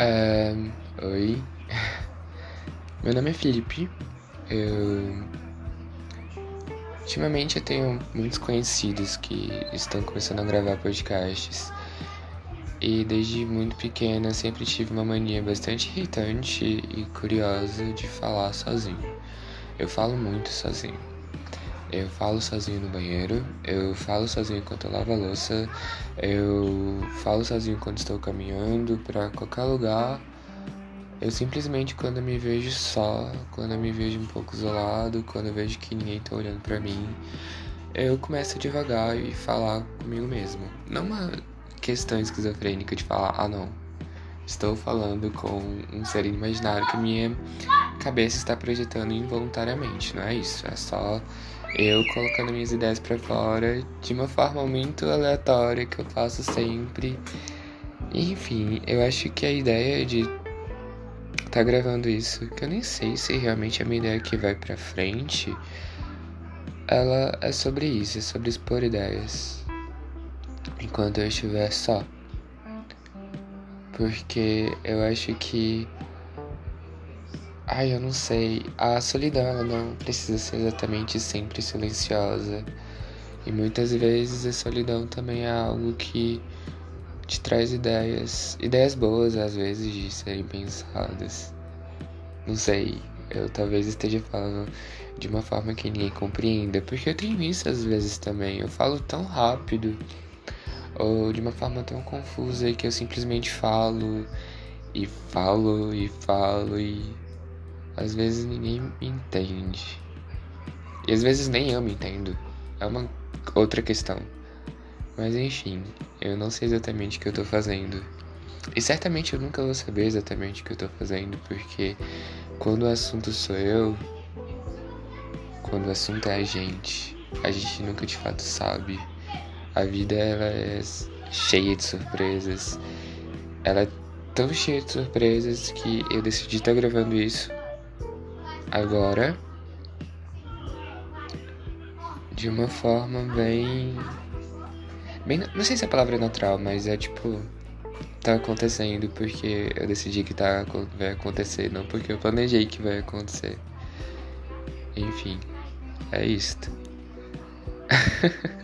Uh, oi, meu nome é Felipe. Eu ultimamente eu tenho muitos conhecidos que estão começando a gravar podcasts e desde muito pequena sempre tive uma mania bastante irritante e curiosa de falar sozinho. Eu falo muito sozinho. Eu falo sozinho no banheiro, eu falo sozinho enquanto eu lavo a louça, eu falo sozinho quando estou caminhando para qualquer lugar. Eu simplesmente quando eu me vejo só, quando eu me vejo um pouco isolado, quando eu vejo que ninguém está olhando para mim, eu começo a devagar e falar comigo mesmo. Não uma questão esquizofrênica de falar, ah não, estou falando com um ser imaginário que minha cabeça está projetando involuntariamente, não é isso, é só eu colocando minhas ideias para fora de uma forma muito aleatória que eu faço sempre. Enfim, eu acho que a ideia de tá gravando isso, que eu nem sei se realmente é uma ideia que vai para frente, ela é sobre isso, é sobre expor ideias. Enquanto eu estiver só. Porque eu acho que Ai, eu não sei. A solidão ela não precisa ser exatamente sempre silenciosa. E muitas vezes a solidão também é algo que te traz ideias, ideias boas às vezes de serem pensadas. Não sei, eu talvez esteja falando de uma forma que ninguém compreenda, porque eu tenho isso às vezes também. Eu falo tão rápido ou de uma forma tão confusa que eu simplesmente falo e falo e falo e às vezes ninguém me entende. E às vezes nem eu me entendo. É uma outra questão. Mas enfim, eu não sei exatamente o que eu tô fazendo. E certamente eu nunca vou saber exatamente o que eu tô fazendo, porque quando o assunto sou eu, quando o assunto é a gente, a gente nunca de fato sabe. A vida ela é cheia de surpresas. Ela é tão cheia de surpresas que eu decidi estar gravando isso agora de uma forma bem. bem não sei se a palavra é natural, mas é tipo. tá acontecendo porque eu decidi que tá, vai acontecer, não porque eu planejei que vai acontecer. Enfim, é isto.